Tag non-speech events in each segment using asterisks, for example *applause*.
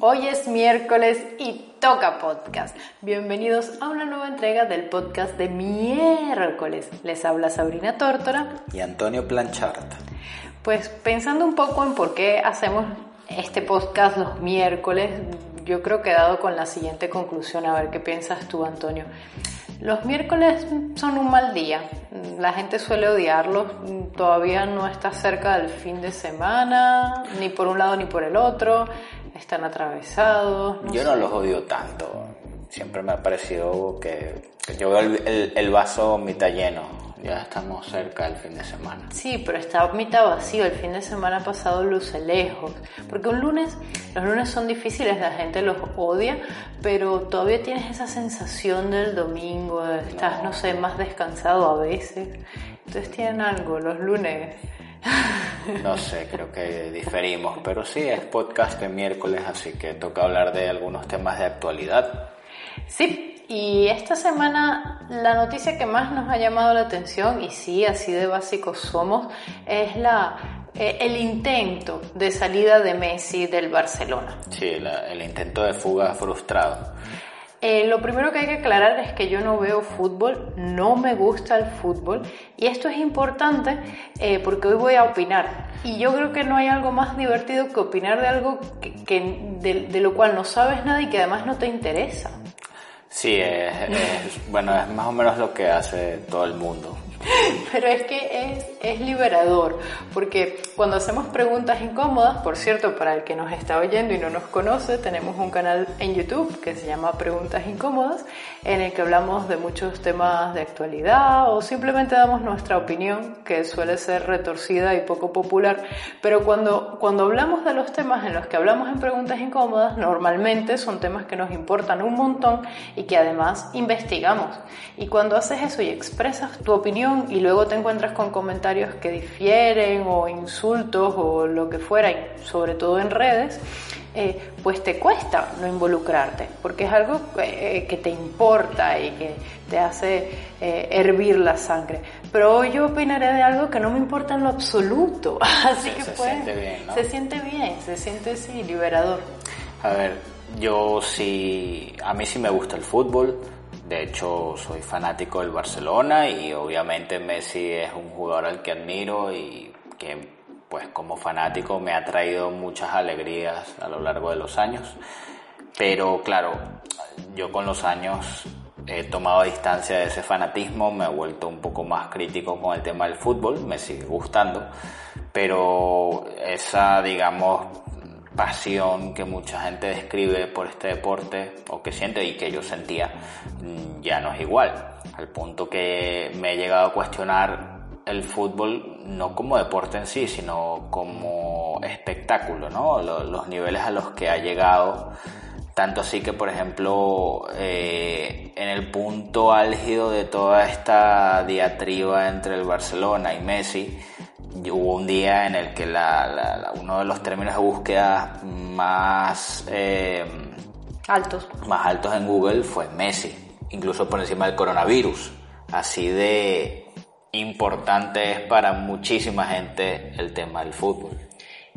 Hoy es miércoles y toca podcast. Bienvenidos a una nueva entrega del podcast de miércoles. Les habla Sabrina Tórtora y Antonio Planchard. Pues pensando un poco en por qué hacemos este podcast los miércoles, yo creo que he dado con la siguiente conclusión. A ver qué piensas tú, Antonio. Los miércoles son un mal día. La gente suele odiarlos. Todavía no está cerca del fin de semana, ni por un lado ni por el otro. Están atravesados. Yo no los odio tanto. Siempre me ha parecido que, yo veo el, el vaso mitad lleno ya estamos cerca del fin de semana. Sí, pero está mitad vacío. El fin de semana pasado luce lejos. Porque un lunes, los lunes son difíciles, la gente los odia, pero todavía tienes esa sensación del domingo, estás, no. sé, más descansado a veces. Entonces tienen algo, los lunes. *laughs* No sé, creo que diferimos, pero sí, es podcast de miércoles, así que toca hablar de algunos temas de actualidad. Sí, y esta semana la noticia que más nos ha llamado la atención, y sí, así de básicos somos, es la, eh, el intento de salida de Messi del Barcelona. Sí, el intento de fuga frustrado. Eh, lo primero que hay que aclarar es que yo no veo fútbol, no me gusta el fútbol y esto es importante eh, porque hoy voy a opinar y yo creo que no hay algo más divertido que opinar de algo que, de lo cual no sabes nada y que además no te interesa. Sí, es, bueno, es más o menos lo que hace todo el mundo. *laughs* Pero es que es, es, liberador, porque cuando hacemos preguntas incómodas, por cierto, para el que nos está oyendo y no nos conoce, tenemos un canal en YouTube que se llama Preguntas Incómodas, en el que hablamos de muchos temas de actualidad o simplemente damos nuestra opinión, que suele ser retorcida y poco popular. Pero cuando, cuando hablamos de los temas en los que hablamos en Preguntas Incómodas, normalmente son temas que nos importan un montón y que además investigamos. Y cuando haces eso y expresas tu opinión, y luego te encuentras con comentarios que difieren o insultos o lo que fuera, y sobre todo en redes, eh, pues te cuesta no involucrarte, porque es algo que, eh, te importa y que te hace eh, hervir la sangre. Pero hoy yo opinaré de algo que no me importa en lo absoluto, *laughs* así que se pues, siente bien, ¿no? se siente bien, se siente así liberador. A ver, yo sí, a mí sí me gusta el fútbol, de hecho, soy fanático del Barcelona y obviamente Messi es un jugador al que admiro y que pues como fanático me ha traído muchas alegrías a lo largo de los años. Pero claro, yo con los años he tomado distancia de ese fanatismo, me he vuelto un poco más crítico con el tema del fútbol, me sigue gustando, pero esa, digamos, pasión que mucha gente describe por este deporte o que siente y que yo sentía mm, ya no es igual. Al punto que me he llegado a cuestionar el fútbol no como deporte en sí, sino como espectáculo, ¿no? Los, niveles a los que ha llegado. Tanto así que, por ejemplo, eh, en el punto álgido de toda esta diatriba entre el Barcelona y Messi, hubo un día en el que la, uno de los términos de búsqueda más eh, altos. más altos en Google fue Messi, incluso por encima del coronavirus. Así de importante es para muchísima gente el tema del fútbol.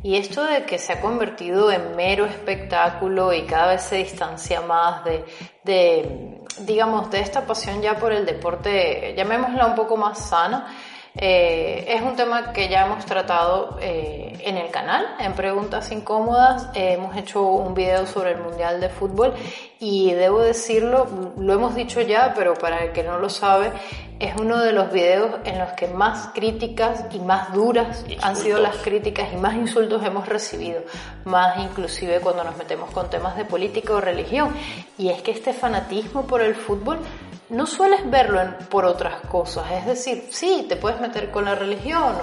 Y esto de que se ha convertido en mero espectáculo y cada vez se distancia más de, de digamos, de esta pasión ya por el deporte, llamémosla un poco más sana, eh, es un tema que ya hemos tratado eh, en el canal, en Preguntas Incómodas. Eh, hemos hecho un video sobre el Mundial de Fútbol y debo decirlo, lo hemos dicho ya, pero para el que no lo sabe, es uno de los videos en los que más críticas y más duras han sido las críticas y más insultos hemos recibido, más inclusive cuando nos metemos con temas de política o religión. Y es que este fanatismo por el fútbol no sueles verlo por otras cosas. Es decir, sí, te puedes meter con la religión,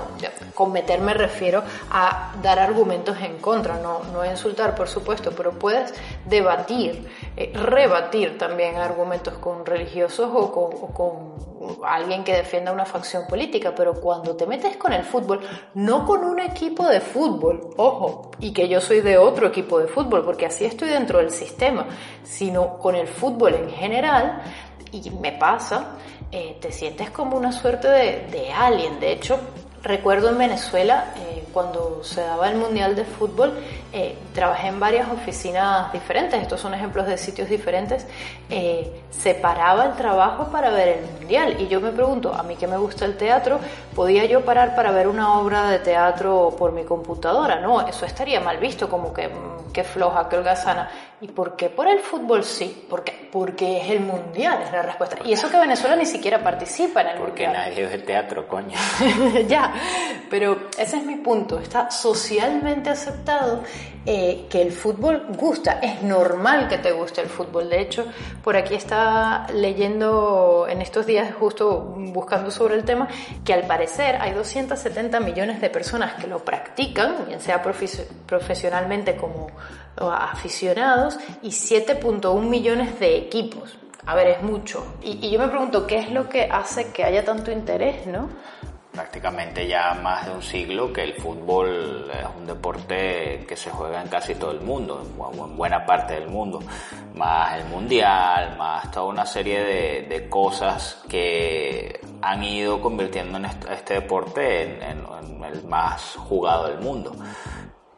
con meter me refiero a dar argumentos en contra, no, no insultar, por supuesto, pero puedes debatir, eh, rebatir también argumentos con religiosos o con, con alguien que defienda una facción política, pero cuando te metes con el fútbol, no con un equipo de fútbol, ojo, y que yo soy de otro equipo de fútbol, porque así estoy dentro del sistema, sino con el fútbol en general, y me pasa, eh, te sientes como una suerte de, de alien. De hecho, recuerdo en Venezuela, eh, cuando se daba el Mundial de Fútbol, eh, trabajé en varias oficinas diferentes, estos son ejemplos de sitios diferentes, eh, separaba el trabajo para ver el Mundial. Y yo me pregunto, a mí que me gusta el teatro, ¿podía yo parar para ver una obra de teatro por mi computadora? No, eso estaría mal visto, como que, mm, que floja, que holgazana. ¿Y por qué por el fútbol sí? ¿Por qué? Porque es el Mundial, es la respuesta. Y eso que Venezuela ni siquiera participa en el Porque Mundial. nadie ve teatro, coño. *laughs* ya, pero ese es mi punto. Está socialmente aceptado eh, que el fútbol gusta. Es normal que te guste el fútbol. De hecho, por aquí está leyendo en estos días, justo buscando sobre el tema, que al parecer hay 270 millones de personas que lo practican, bien sea profe- profesionalmente como aficionados, y 7.1 millones de equipos. A ver, es mucho. Y yo me pregunto, ¿qué es lo que hace que haya tanto interés, no? Prácticamente ya más de un siglo que el fútbol es un deporte que se juega en casi todo el mundo, en buena parte del mundo, más el mundial, más toda una serie de, cosas que han ido convirtiendo en este, deporte en- en el más jugado del mundo.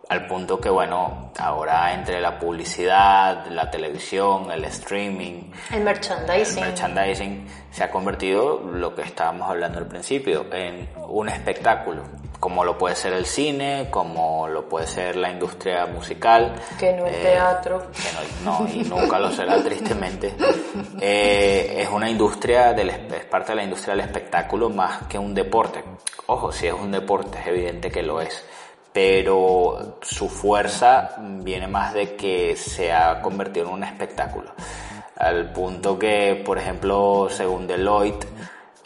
Al punto que, bueno, ahora entre la publicidad, la televisión, el streaming, El merchandising. el merchandising se ha convertido, lo que estábamos hablando al principio, en un espectáculo, como lo puede ser el cine, como lo puede ser la industria musical. Que no el eh, teatro. que no, no, y nunca lo será *laughs* tristemente. Eh, es una industria, del, es parte de la industria del espectáculo más que un deporte. Ojo, si es un deporte, es evidente que lo es pero su fuerza viene más de que se ha convertido en un espectáculo. Al punto que, por ejemplo, según Deloitte,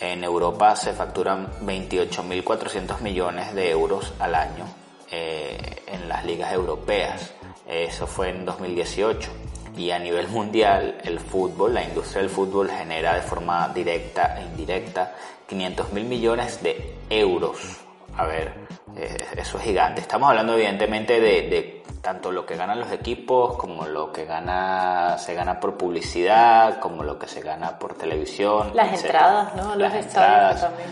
en Europa se facturan 28.400 millones de euros al año eh, en las ligas europeas. Eso fue en 2018. Y a nivel mundial, el fútbol, la industria del fútbol genera de forma directa e indirecta 500 mil millones de euros. A ver, eh, eso es gigante. Estamos hablando evidentemente de, de tanto lo que ganan los equipos como lo que gana se gana por publicidad, como lo que se gana por televisión. Las etcétera. entradas, ¿no? Las entradas. también.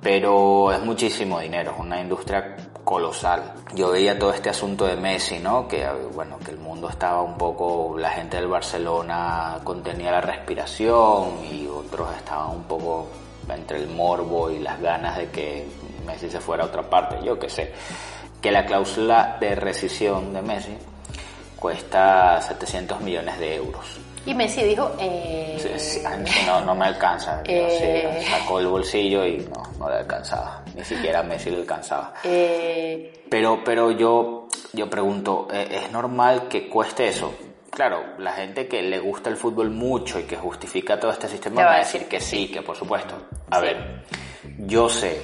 Pero es muchísimo dinero, es una industria colosal. Yo veía todo este asunto de Messi, ¿no? Que bueno, que el mundo estaba un poco, la gente del Barcelona contenía la respiración y otros estaban un poco entre el morbo y las ganas de que Messi se fuera a otra parte, yo qué sé. Que la cláusula de rescisión de Messi cuesta 700 millones de euros. Y Messi dijo, eh, Sí, sí, no, no me alcanza. *laughs* Eh. sí, sacó el bolsillo y no, no le alcanzaba. Ni siquiera a Messi le alcanzaba. eh, Pero, pero yo, yo pregunto, ¿e- ¿es normal que cueste eso? Claro, la gente que le gusta el fútbol mucho y que justifica todo este sistema Te va a a decir que sí, que por supuesto. A Sí. ver, yo sé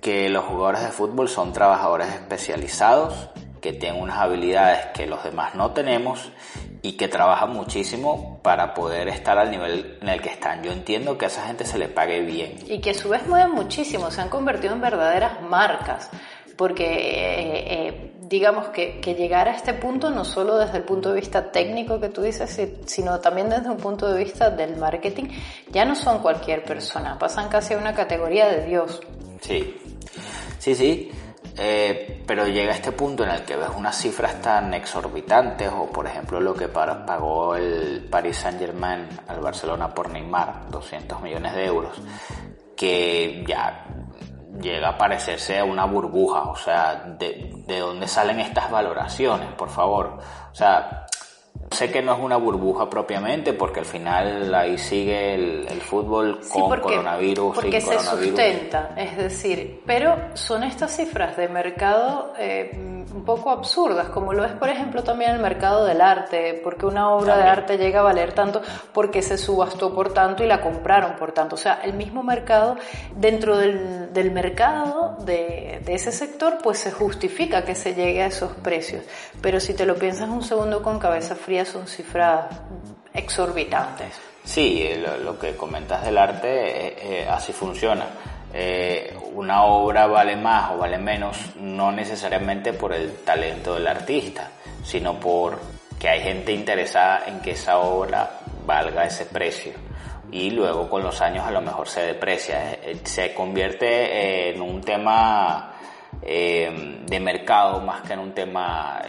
que los jugadores de fútbol son trabajadores especializados, que tienen unas habilidades que los demás no tenemos y que trabajan muchísimo para poder estar al nivel en el que están. Yo entiendo que a esa gente se le pague bien. y que a su vez mueven muchísimo, se han convertido en verdaderas marcas. Porque eh, eh, digamos que, que llegar a este punto no solo desde el punto de vista técnico que tú dices, si- sino también desde un punto de vista del marketing, ya no son cualquier persona, pasan casi a una categoría de Dios. Sí, sí, sí. Eh, pero llega este punto en el que ves unas cifras tan exorbitantes, o por ejemplo lo que pagó el Paris Saint Germain al Barcelona por Neymar, 200 millones de euros, que ya llega a parecerse a una burbuja. O sea, ¿de, de dónde salen estas valoraciones, por favor? O sea, sé que no es una burbuja propiamente, porque al final ahí sigue el, el fútbol Sí, con porque, coronavirus, porque sin se coronavirus. sustenta, es decir, pero son estas cifras de mercado eh, un poco absurdas, como lo es, por ejemplo, también el mercado del arte, porque una obra de También. arte llega a valer tanto porque se subastó por tanto y la compraron por tanto. O sea, el mismo mercado, dentro del, del mercado de, de ese sector, pues se justifica que se llegue a esos precios. Pero si te lo piensas un segundo con cabeza fría, son cifras exorbitantes. Sí, lo, que comentas del arte, eh, eh, así funciona. Eh, una obra vale más o vale menos, no necesariamente por el talento del artista, sino por que hay gente interesada en que esa obra valga ese precio. Y luego con los años a lo mejor se deprecia, se convierte en un tema de mercado más que en un tema,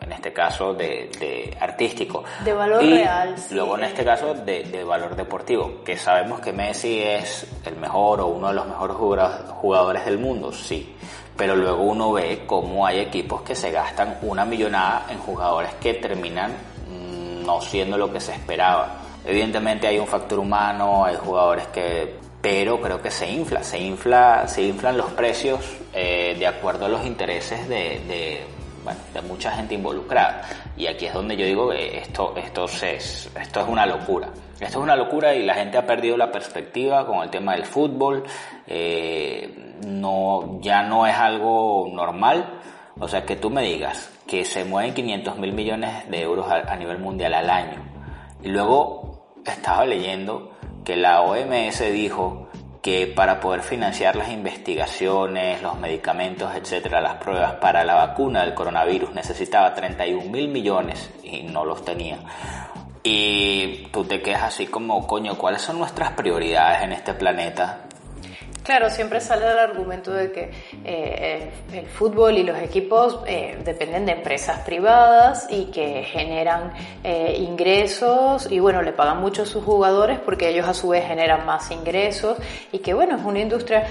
en este caso, de, artístico. De valor real. Luego, en este caso, de, de, valor deportivo, que sabemos que Messi es el mejor o uno de los mejores jugadores del mundo, sí. Pero luego uno ve cómo hay equipos que se gastan una millonada en jugadores que terminan mm, no siendo lo que se esperaba. Evidentemente hay un factor humano, hay jugadores que pero creo que se infla, se infla, se inflan los precios eh, de acuerdo a los intereses de, de, bueno, de, mucha gente involucrada. Y aquí es donde yo digo que esto, esto, es, esto es una locura. Esto es una locura y la gente ha perdido la perspectiva con el tema del fútbol. Eh, no, ya no es algo normal. O sea, que tú me digas que se mueven 500 mil millones de euros a, a nivel mundial al año. Y luego estaba leyendo que la OMS dijo que para poder financiar las investigaciones, los medicamentos, etcétera, las pruebas para la vacuna del coronavirus necesitaba 31 mil millones y no los tenía. Y tú te quedas así como, coño, ¿cuáles son nuestras prioridades en este planeta? Claro, siempre sale el argumento de que eh, el, fútbol y los equipos eh, dependen de empresas privadas y que generan eh, ingresos y bueno, le pagan mucho a sus jugadores porque ellos a su vez generan más ingresos y que bueno, es una industria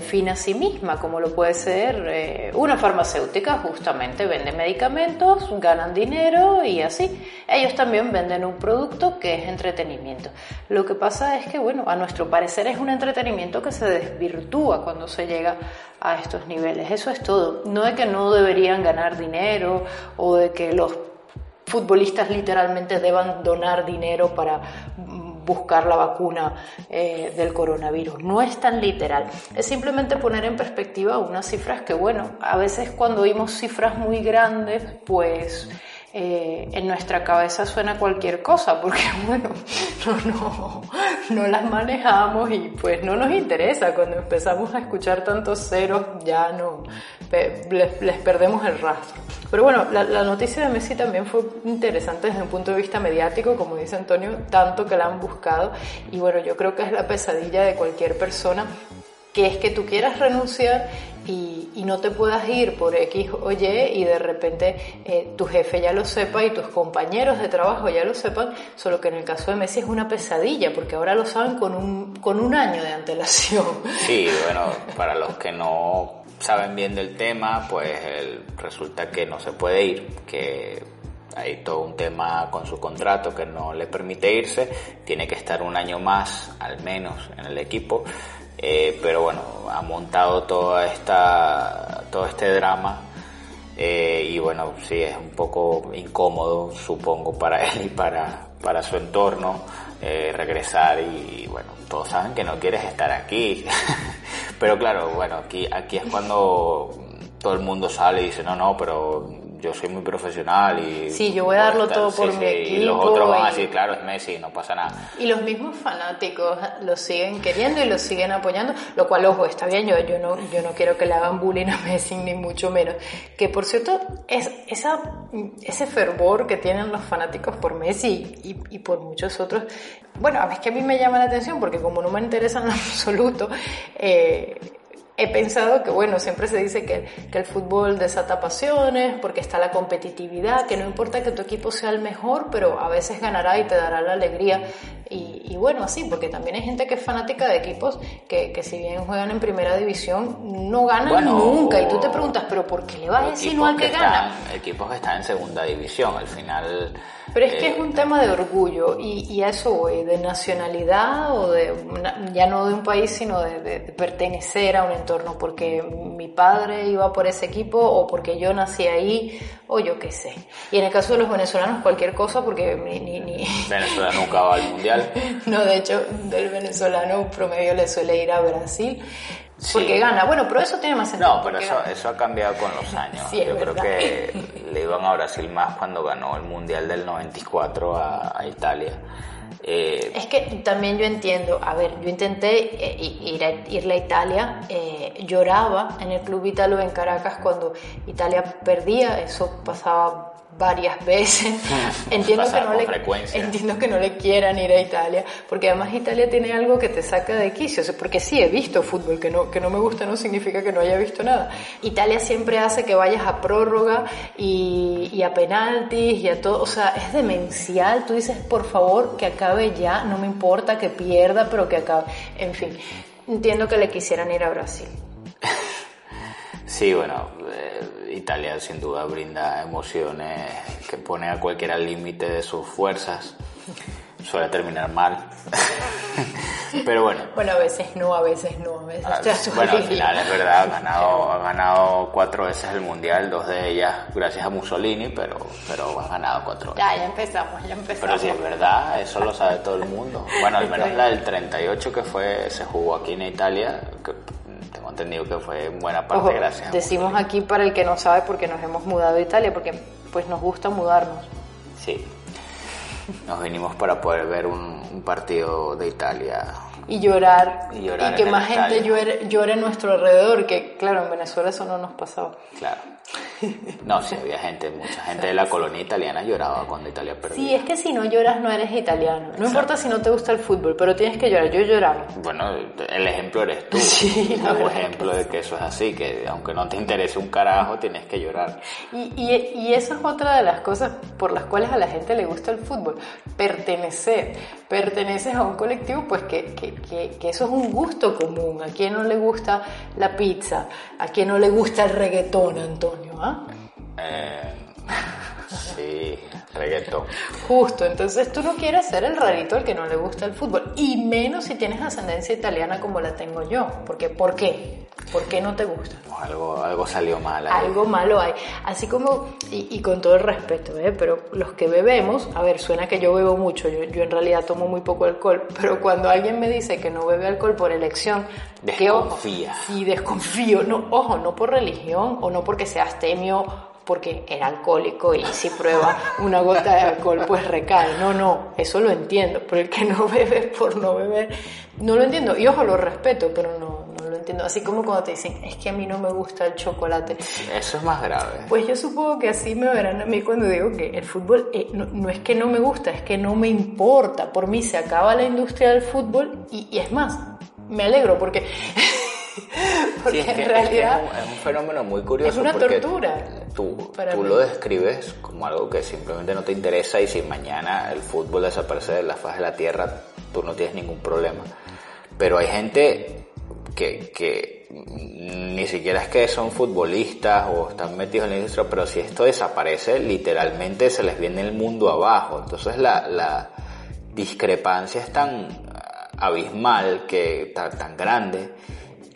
fina a sí misma, como lo puede ser una farmacéutica, justamente vende medicamentos, ganan dinero y así. Ellos también venden un producto que es entretenimiento. Lo que pasa es que bueno, a nuestro parecer es un entretenimiento que se virtúa cuando se llega a estos niveles. Eso es todo. No de que no deberían ganar dinero o de que los futbolistas literalmente deban donar dinero para buscar la vacuna eh, del coronavirus. No es tan literal. Es simplemente poner en perspectiva unas cifras que, bueno, a veces cuando oímos cifras muy grandes, pues eh, en nuestra cabeza suena cualquier cosa, porque *laughs* bueno, no, no, las manejamos y pues no nos interesa. Cuando empezamos a escuchar tantos ceros ya no, les, perdemos el rastro. Pero bueno, la, la, noticia de Messi también fue interesante desde un punto de vista mediático, como dice Antonio, tanto que la han buscado y bueno, yo creo que es la pesadilla de cualquier persona que es que tú quieras renunciar y, no te puedas ir por X o Y y de repente eh, tu jefe ya lo sepa y tus compañeros de trabajo ya lo sepan, solo que en el caso de Messi es una pesadilla porque ahora lo saben con un, con un año de antelación. Sí, bueno, para los que no saben bien del tema, pues resulta que no se puede ir, que hay todo un tema con su contrato que no le permite irse, tiene que estar un año más al menos en el equipo eh, pero bueno, ha montado toda esta, todo este drama eh, y bueno, sí, es un poco incómodo, supongo, para *laughs* él y para, para su entorno eh, regresar y bueno, todos saben que no quieres estar aquí, *laughs* pero claro, bueno, aquí, aquí es cuando todo el mundo sale y dice, no, no, pero yo soy muy profesional y... Sí, yo voy a darlo todo por mi equipo. Y los otros van a decir, claro, es Messi, no pasa nada. Y los mismos fanáticos lo siguen queriendo y lo siguen apoyando, lo cual, ojo, está bien, yo, yo, no, yo no quiero que le hagan bullying a Messi, ni mucho menos. Que, por cierto, es esa, ese fervor que tienen los fanáticos por Messi y, y por muchos otros, bueno, a es que a mí me llama la atención porque como no me interesa en *laughs* absoluto, eh, he pensado que, bueno, siempre se dice que, que, el fútbol desata pasiones, porque está la competitividad, que no importa que tu equipo sea el mejor, pero a veces ganará y te dará la alegría. Y, y bueno, así, porque también hay gente que es fanática de equipos que, que si bien juegan en primera división, no ganan nunca. Y tú te preguntas, ¿pero por qué le vas a decir no al que, gana? equipos que están en segunda división, al final pero es que es un tema de orgullo y, y, a eso voy, de nacionalidad o de, ya no de un país, sino de, pertenecer a un entorno, porque mi padre iba por ese equipo o porque yo nací ahí o yo qué sé. Y en el caso de los venezolanos cualquier cosa, porque ni... ni, *laughs* Venezuela nunca va al mundial. *laughs* no, de hecho, del venezolano promedio le suele ir a Brasil. Porque gana. Bueno, pero eso tiene más sentido. No, pero eso, eso ha cambiado con los años. Yo creo que *laughs* le iban a Brasil más cuando ganó el Mundial del 94 a, Italia. Eh, es que también yo entiendo, a ver, yo intenté eh, ir a, irle a Italia, eh, lloraba en el Club Italo en Caracas cuando Italia perdía, eso pasaba varias veces. *laughs* *laughs* entiendo, que no le, entiendo que no le quieran ir a Italia, porque además Italia tiene algo que te saca de quicio, porque sí he visto fútbol, que no, que no me gusta no significa que no haya visto nada. Italia siempre hace que vayas a prórroga y, y a penaltis y a todo, o sea, es demencial, tú dices, por favor, que acabe ya, no me importa que pierda, pero que acabe, en fin, entiendo que le quisieran ir a Brasil. *laughs* Sí, bueno, eh, Italia sin duda brinda emociones que pone a cualquiera al límite de sus fuerzas. Suele terminar mal. *laughs* Pero bueno. Bueno, a veces no, a veces no, a veces ah, Bueno, al final es verdad, ha ganado, ha ganado cuatro veces el Mundial, dos de ellas gracias a Mussolini, pero, pero ha ganado cuatro veces. Ya, ya empezamos, ya empezamos. Pero si es verdad, eso lo sabe todo el mundo. Bueno, al menos la del 38 que fue, se jugó aquí en Italia, que tengo entendido que fue en buena parte gracias. Decimos aquí para el que no sabe porque nos hemos mudado a Italia, porque pues nos gusta mudarnos. Sí. Nos vinimos para poder ver un, partido de Italia. Y llorar. Y, que más gente llore, llore, a nuestro alrededor, que claro, en Venezuela eso no nos pasaba. Claro. No, sí, había gente, mucha gente de la colonia italiana lloraba cuando Italia perdía. Sí, es que si no lloras no eres italiano. No importa si no te gusta el fútbol, pero tienes que llorar. Yo lloraba. Bueno, el ejemplo eres tú. *laughs* Sí, el ejemplo de que eso es así, que aunque no te interese un carajo, tienes que llorar. Y, y, y eso es otra de las cosas por las cuales a la gente le gusta el fútbol. Pertenecer. Perteneces a un colectivo, pues que, que, que, que eso es un gusto común. ¿A quién no le gusta la pizza? ¿A quién no le gusta el reggaetón, Antonio? ¿Ah? Eh, *laughs* sí, reggaetón. Justo, entonces tú no quieres ser el rarito al que no le gusta el fútbol, y menos si tienes ascendencia italiana como la tengo yo, porque ¿por qué? ¿Por qué no te gusta? algo, algo salió mal. Algo malo hay. Así como, y, con todo el respeto, ¿eh? pero los que bebemos, a ver, suena que yo bebo mucho, yo, yo, en realidad tomo muy poco alcohol, pero cuando alguien me dice que no bebe alcohol por elección, desconfía. sí, desconfío. No, ojo, no por religión o no porque sea astemio porque era alcohólico y si prueba una gota de alcohol pues recae. No, no, eso lo entiendo, pero el que no *laughs* bebe por no beber, no lo entiendo. Y ojo, lo respeto, pero no, no lo entiendo. Así como cuando te dicen, es que a mí no me gusta el chocolate. Eso es más grave. Pues yo supongo que así me verán a mí cuando digo que el fútbol eh, no, es que no me gusta, es que no me importa. Por mí se acaba la industria del fútbol y, y es más, me alegro porque... *laughs* *laughs* porque en realidad es, un, fenómeno muy curioso. Es una tortura. Tú, tú lo describes como algo que simplemente no te interesa y si mañana el fútbol desaparece de la faz de la tierra, tú no tienes ningún problema. Pero hay gente que, que ni siquiera es que son futbolistas o están metidos en la industria, pero si esto desaparece, literalmente se les viene el mundo abajo. Entonces la, la discrepancia es tan abismal, que tan grande,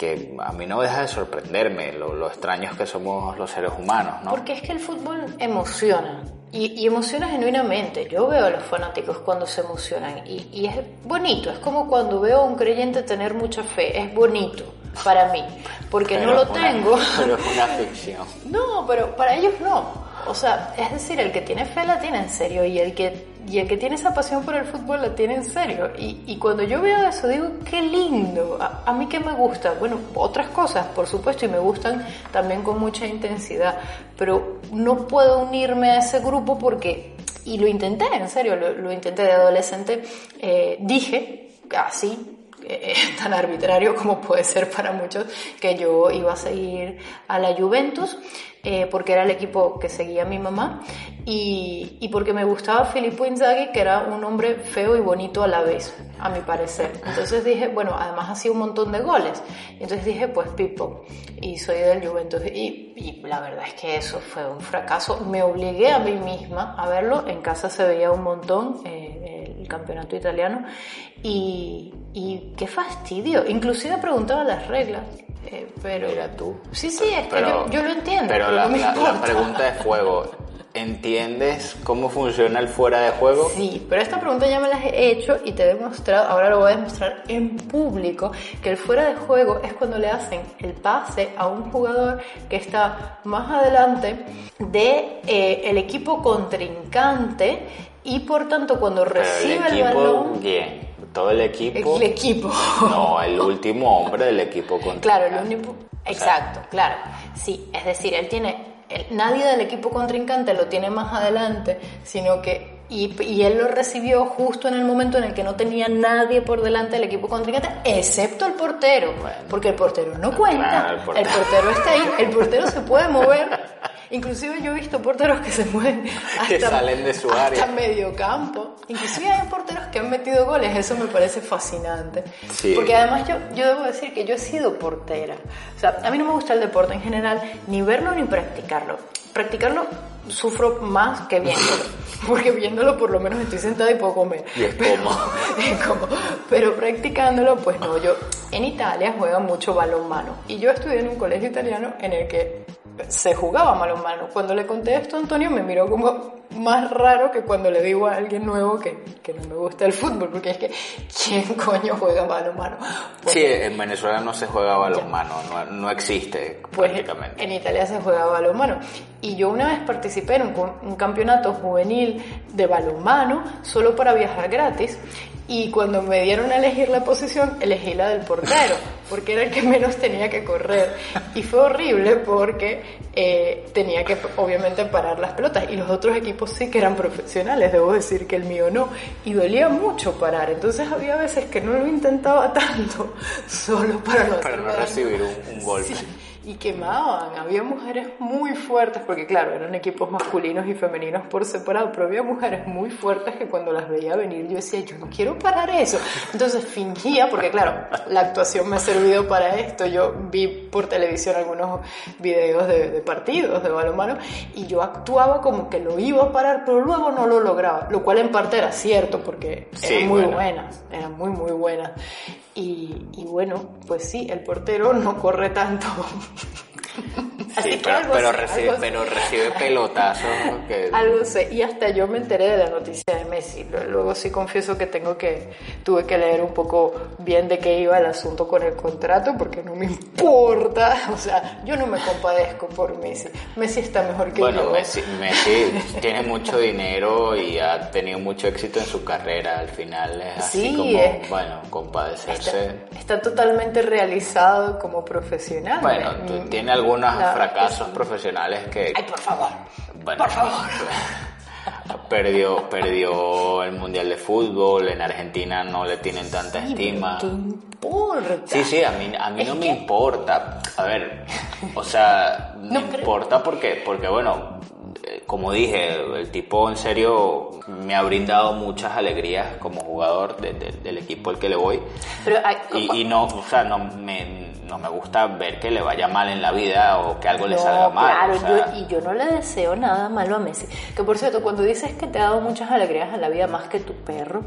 que a mí no deja de sorprenderme lo, extraños que somos los seres humanos, ¿no? Porque es que el fútbol emociona. Y, emociona genuinamente. Yo veo a los fanáticos cuando se emocionan y, y, es bonito. Es como cuando veo a un creyente tener mucha fe. Es bonito para mí. Porque no lo tengo. *laughs* Pero es una ficción. No, pero para ellos no. O sea, es decir, el que tiene fe la tiene en serio y el que, y el que tiene esa pasión por el fútbol la tiene en serio. Y, y cuando yo veo eso digo, qué lindo, a, mí que me gusta, bueno, otras cosas, por supuesto, y me gustan también con mucha intensidad, pero no puedo unirme a ese grupo porque, y lo intenté, en serio, lo, intenté de adolescente, eh, dije, así, eh, *laughs* tan arbitrario como puede ser para muchos, que yo iba a seguir a la Juventus eh, porque era el equipo que seguía mi mamá y, porque me gustaba Filippo Inzaghi, que era un hombre feo y bonito a la vez, a mi parecer. Entonces dije, bueno, además hacía un montón de goles. Entonces dije, pues Pipo, y soy del Juventus. Y, y, la verdad es que eso fue un fracaso. Me obligué a mí misma a verlo. En casa se veía un montón eh, el campeonato italiano. Y, y qué fastidio. Inclusive preguntaba las reglas. Eh, pero Mira tú. Sí, sí, es que yo, yo, lo entiendo. Pero, la, la, pregunta de juego, ¿entiendes cómo funciona el fuera de juego? Sí, pero esta pregunta ya me la he hecho y te he demostrado, ahora lo voy a demostrar en público, que el fuera de juego es cuando le hacen el pase a un jugador que está más adelante de eh, el equipo contrincante y por tanto cuando Pero recibe el el, equipo, balón, ¿quién? Todo el equipo. el equipo. *laughs* No, el último hombre del equipo contra Claro, el único. Exacto, claro. Sí, es decir, él tiene. él- nadie del equipo contrincante lo tiene más adelante, sino que. Y, y él lo recibió justo en el momento en el que no tenía nadie por delante del equipo contrincante, excepto el portero. Porque el portero no cuenta. Claro, el el, portero. portero. está ahí, el portero se puede mover. *laughs* Inclusive yo he visto porteros que se mueven *laughs* hasta, Que salen de su hasta área. medio campo. Inclusive hay porteros que han metido goles, eso me parece fascinante. Sí. Porque además yo, yo debo decir que yo he sido portera. O sea, a mí no me gusta el deporte en general, ni verlo ni practicarlo. Practicarlo sufro más que viéndolo. *laughs* Porque viéndolo por lo menos estoy sentada y puedo comer. Y es Pero- cómodo. *laughs* es cómodo. Pero practicándolo, pues no. Yo en Italia juegan mucho balonmano. Y yo estudié en un colegio italiano en el que se jugaba balonmano. Cuando le conté esto a Antonio me miró como más raro que cuando le digo a alguien nuevo que, que no me gusta el fútbol, porque es que ¿quién coño juega balonmano? Pues, Sí, en Venezuela no se juega balonmano, no, no existe pues prácticamente. en Italia se juega balonmano. Y yo una vez participé en un, un campeonato juvenil de balonmano solo para viajar gratis. Y cuando me dieron a elegir la posición, elegí la del portero, porque era el que menos tenía que correr. Y fue horrible porque eh, tenía que obviamente parar las pelotas. Y los otros equipos sí que eran profesionales, debo decir que el mío no. Y dolía mucho parar. Entonces había veces que no lo intentaba *laughs* tanto, solo para no, Para no recibir un, un golpe. Sí, y quemaban. Había mujeres muy fuertes, porque claro, eran equipos masculinos y femeninos por separado, pero había mujeres muy fuertes que cuando las veía venir yo decía, yo no quiero parar eso. Entonces fingía, porque claro, la actuación me ha servido para esto. Yo vi por televisión algunos videos de, de partidos de balonmano y yo actuaba como que lo iba a parar, pero luego no lo lograba, lo cual en parte era cierto, porque Sí, eran muy bueno. buenas, eran muy, muy buenas. Y, bueno, pues sí, el portero no corre tanto. *laughs* Sí, pero, pero sé, recibe, pero recibe pelotazos que... *laughs* Algo sé, y hasta yo me enteré de la noticia de Messi. Luego sí confieso que tengo que, tuve que leer un poco bien de qué iba el asunto con el contrato, porque no me importa. *laughs* O sea, yo no me compadezco por Messi. Messi está mejor que Bueno, yo. Messi, Messi tiene mucho dinero y ha tenido mucho éxito en su carrera. Al final es así Sí, como, es- bueno, compadecerse. Está, está totalmente realizado como profesional. Bueno, tiene algunos la- fracasos profesionales que... Ay, por favor. Bueno, por favor. *laughs* Perdió, perdió el Mundial de Fútbol, en Argentina no le tienen tanta Sí, estima. ¿Qué importa? Sí, sí, a mí, a mí no me que- importa. A ver, o sea, *laughs* No me creo- importa porque, porque, bueno, eh, como dije, el tipo en serio me ha brindado muchas alegrías como jugador de- de- del equipo al que le voy. Pero Y, y no, o sea, no me, no me gusta ver que le vaya mal en la vida o que algo le salga mal. Claro, o sea, yo- y yo no le deseo nada malo a Messi. Que por cierto, cuando dices que te ha dado muchas alegrías en la vida más que tu perro,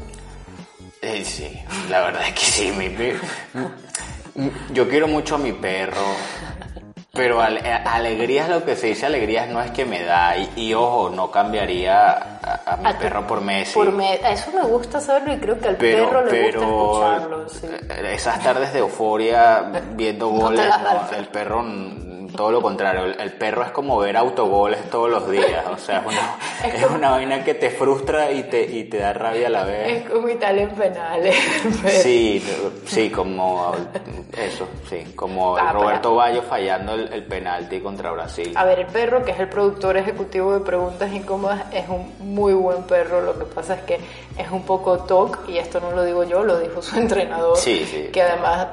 Eh, sí, la verdad es que sí. Mi, pe- *laughs* yo quiero mucho a mi perro, pero ale- alegrías, lo que se dice alegrías no es que me da. Y, y, ojo, no cambiaría a, a mi A perro por Messi. por me- eso me gusta saberlo y creo que al pero, perro le pero gusta escucharlo. sí. eh, esas tardes de euforia viendo *laughs* goles, no, el perro. Todo lo contrario, el, el perro es como ver autogoles todos los días, o sea, es una, *laughs* es una vaina que te frustra y te, y te da rabia a la vez. Es como Italia en penales. *laughs* pero- Sí, sí, como eso, sí, como Ah, Roberto Bayo fallando el, el penalti contra Brasil. A ver, el perro, que es el productor ejecutivo de Preguntas Incómodas, es un muy buen perro. Lo que pasa es que es un poco toc, y esto no lo digo yo, lo dijo su *laughs* entrenador, Sí, sí. que además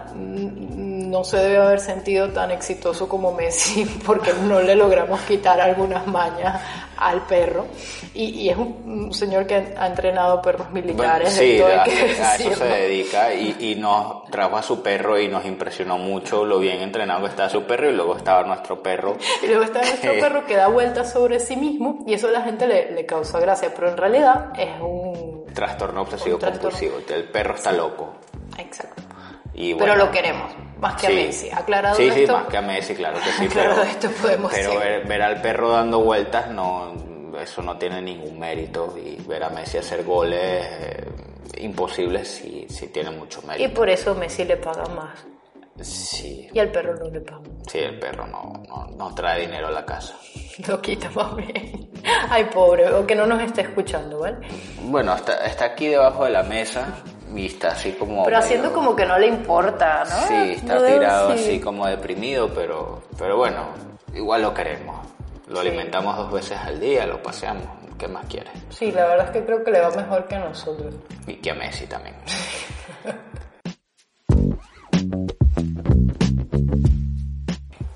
no se debe haber sentido tan exitoso como Messi, *laughs* porque no le logramos quitar algunas mañas al perro. Y, y es un, un señor que ha, entrenado perros Bueno, militares, sí, a, que a eso se dedica y, y nos trajo a su perro y nos impresionó mucho lo bien entrenado que estaba su perro y luego estaba nuestro perro. *laughs* Y luego está nuestro perro que da vueltas sobre sí mismo y eso a la gente le, le causa gracia, pero en realidad es un... Trastorno obsesivo Un trastorno. compulsivo, el perro está loco. Exacto. Y Pero bueno, lo queremos, más que sí. a Messi. Aclarado Sí, sí, esto, más que a Messi, claro que sí. *laughs* Aclarado pero esto, podemos pero ver, ver al perro dando vueltas, no, eso no tiene ningún mérito. Y ver a Messi hacer goles eh, imposibles sí, sí tiene mucho Y mérito. por eso Messi le paga más. Sí, Y al perro no le paga. sí, el perro no, no, no trae dinero a la casa. *laughs* Lo quita más bien. Ay, pobre, o que no nos esté escuchando, ¿vale? Bueno, está, está aquí debajo de la mesa y está así como... Pero haciendo medio- como que no le importa, ¿no? Sí, está veo tirado así. así como deprimido, pero, pero bueno, igual lo queremos. Lo alimentamos dos veces al día, lo paseamos. ¿Qué más quieres? Sí, la verdad es que creo que le va mejor que a nosotros. Y que a Messi también. *laughs*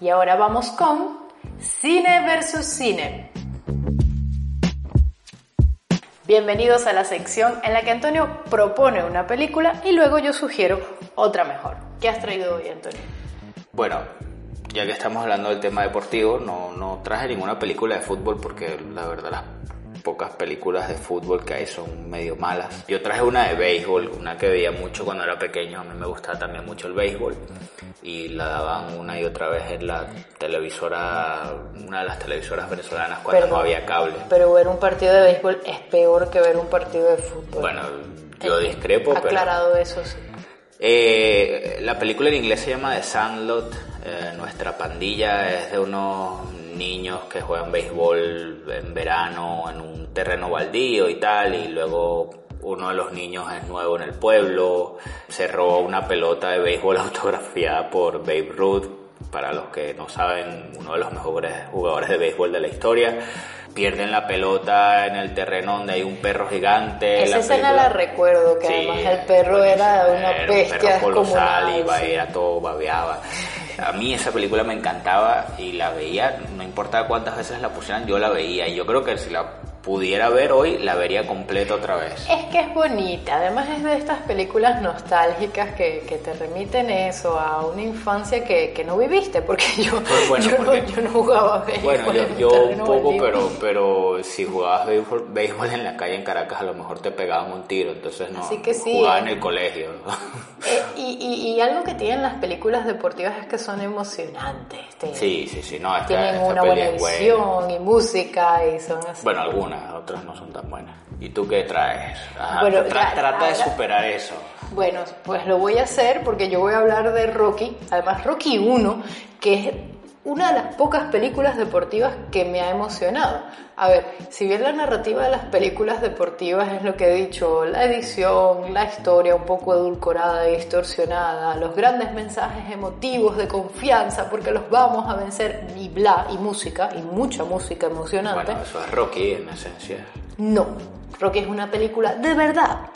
Y ahora vamos con Cine versus Cine. Bienvenidos a la sección en la que Antonio propone una película y luego yo sugiero otra mejor. ¿Qué has traído hoy, Antonio? Bueno, ya que estamos hablando del tema deportivo, no, no traje ninguna película de fútbol porque la verdad las pocas películas de fútbol que hay son medio malas. Yo traje una de béisbol, una que veía mucho cuando era pequeño, a mí me gustaba también mucho el béisbol y la daban una y otra vez en la televisora, una de las televisoras venezolanas cuando Perdón, no había cable. Pero ver un partido de béisbol es peor que ver un partido de fútbol. Bueno, yo Eh, discrepo, pero... Aclarado eso, sí. Eh, la película en inglés se llama The Sandlot. Eh, nuestra pandilla es de unos niños que juegan béisbol en verano en un terreno baldío y tal, y luego uno de los niños es nuevo en el pueblo, se robó una pelota de béisbol *laughs* autografiada por Babe Ruth, para los que no saben, uno de los mejores jugadores de béisbol de la historia. Pierden la pelota en el terreno donde hay un perro gigante. Esa la escena película- la recuerdo, que Sí, además el perro era una era un bestia perro colosal, iba, sí. era todo babeaba. A mí esa película me encantaba y la veía, no importaba cuántas veces la pusieran, yo la veía. Y yo creo que si la pudiera ver hoy, la vería completa otra vez. Es que es bonita, además es de estas películas nostálgicas que, que te remiten eso a una infancia que, que no viviste, porque yo, Pues bueno, yo, porque- no, yo no jugaba béisbol Bueno, yo, un yo un terreno poco, pero, pero si jugabas béisbol, béisbol en la calle en Caracas, a lo mejor te pegaban un tiro, entonces no. Así que sí, Jugaba en el colegio. Eh, y, y- y algo que tienen las películas deportivas es que son emocionantes. te- sí, sí, sí, no, esta, Tienen esta una buena es buena. y música y son así. Bueno, algunas, otras no son tan buenas. ¿Y tú qué traes? Ajá, Bueno, tra- trata de superar eso. Bueno, pues lo voy a hacer porque yo voy a hablar de Rocky, además Rocky 1, que es una de las pocas películas deportivas que me ha emocionado. A ver, si bien la narrativa de las películas deportivas es lo que he dicho, la edición, la historia un poco edulcorada y distorsionada, los grandes mensajes emotivos de confianza porque los vamos a vencer y bla, y música, y mucha música emocionante. Bueno, eso es Rocky en esencia. No, Rocky es una película de verdad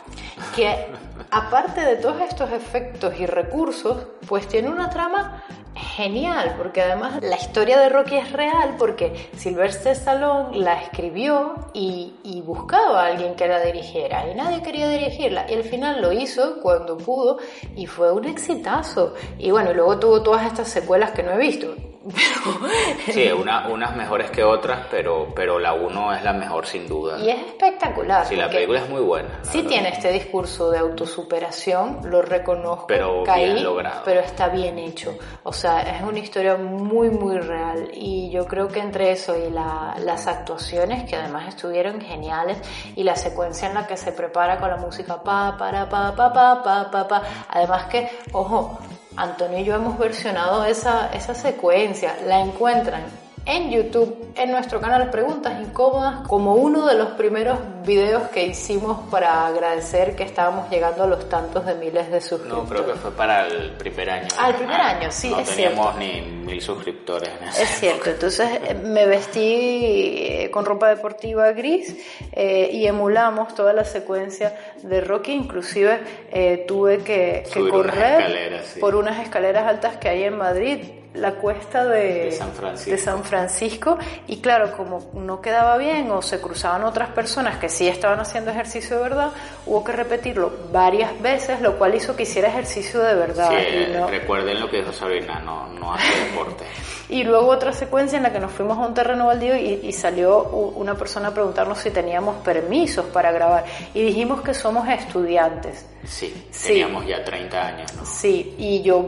que aparte de todos estos efectos y recursos, pues tiene una trama genial, porque además la historia de Rocky es real porque Sylvester Stallone la escribió y, buscaba a alguien que la dirigiera y nadie quería dirigirla y al final lo hizo cuando pudo y fue un exitazo y bueno, y luego tuvo todas estas secuelas que no he visto. Pero *laughs* Sí, una, unas mejores que otras, pero, pero la uno es la mejor sin duda. y es espectacular. Sí, la película es muy buena. Sí verdad. tiene este discurso de autosuperación, lo reconozco, Pero caí, bien logrado. pero está bien hecho. O sea, es una historia muy, muy real. Y yo creo que entre eso y la- las actuaciones, que además estuvieron geniales, y la secuencia en la que se prepara con la música pa, para, pa, pa, pa, pa, pa, pa. Además que, ojo, Antonio y yo hemos versionado esa, esa secuencia, la encuentran en YouTube, en nuestro canal Preguntas Incómodas, como uno de los primeros videos que hicimos para agradecer que estábamos llegando a los tantos de miles de suscriptores. No, creo que fue para el primer año. Ah, el primer año, sí, no es teníamos ni mil suscriptores en. Es cierto, entonces eh, me vestí eh, con ropa deportiva gris eh, y emulamos toda la secuencia de Rocky, inclusive eh, tuve que, que Subir unas correr sí. por unas escaleras altas que hay en Madrid, la cuesta de, De San Francisco. de San Francisco, y claro, como no quedaba bien o se cruzaban otras personas que sí estaban haciendo ejercicio de verdad, hubo que repetirlo varias veces, lo cual hizo que hiciera ejercicio de verdad. Sí, y no- recuerden lo que dijo Sabrina, no, no hace deporte. *laughs* y luego otra secuencia en la que nos fuimos a un terreno baldío y, y salió una persona a preguntarnos si teníamos permisos para grabar. Y dijimos que somos estudiantes. Sí, Sí. teníamos ya 30 años, ¿no? Sí, y yo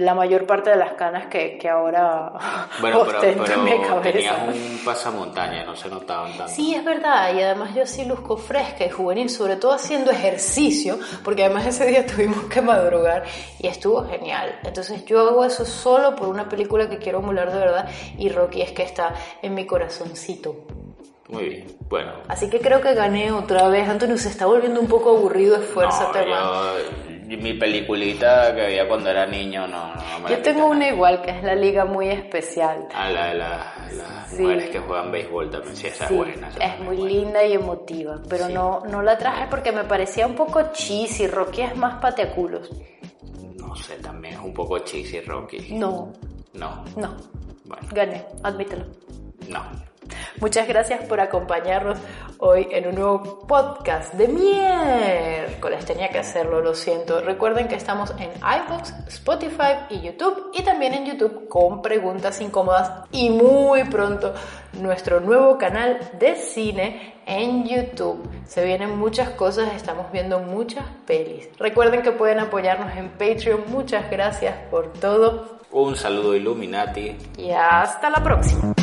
la mayor parte de las canas que, que ahora *laughs* Bueno, pero, ostento en mi pero cabeza. tenías un pasamontaña, no se notaban tanto. Sí, es verdad, y además yo sí luzco fresca y juvenil, sobre todo haciendo ejercicio, porque además ese día *laughs* tuvimos que madrugar y estuvo genial. Entonces yo hago eso solo por una película que quiero emular de verdad y Rocky es que está en mi corazoncito. Muy bien, bueno. Así que creo que gané otra vez. Antonio se está volviendo un poco aburrido, esfuérzate no, más. yo- mi peliculita que veía cuando era niño no, no me la Yo tengo una igual, que es la liga muy especial. Ah, la de la- las Sí. mujeres que juegan béisbol también, sí, esa Sí, es buena. esa es muy buena. linda y emotiva, pero Sí. no, no la traje porque me parecía un poco cheesy. Rocky es más pateaculos. No sé, también es un poco cheesy Rocky. No, No, no, bueno, gané, admítelo. no. Muchas gracias por acompañarnos hoy en un nuevo podcast de miércoles. Tenía que hacerlo, lo siento. Recuerden que estamos en iVoox, Spotify y YouTube y también en YouTube con preguntas incómodas y muy pronto nuestro nuevo canal de cine en YouTube. Se vienen muchas cosas, estamos viendo muchas pelis. Recuerden que pueden apoyarnos en Patreon. Muchas gracias por todo Un saludo Illuminati. y hasta la próxima.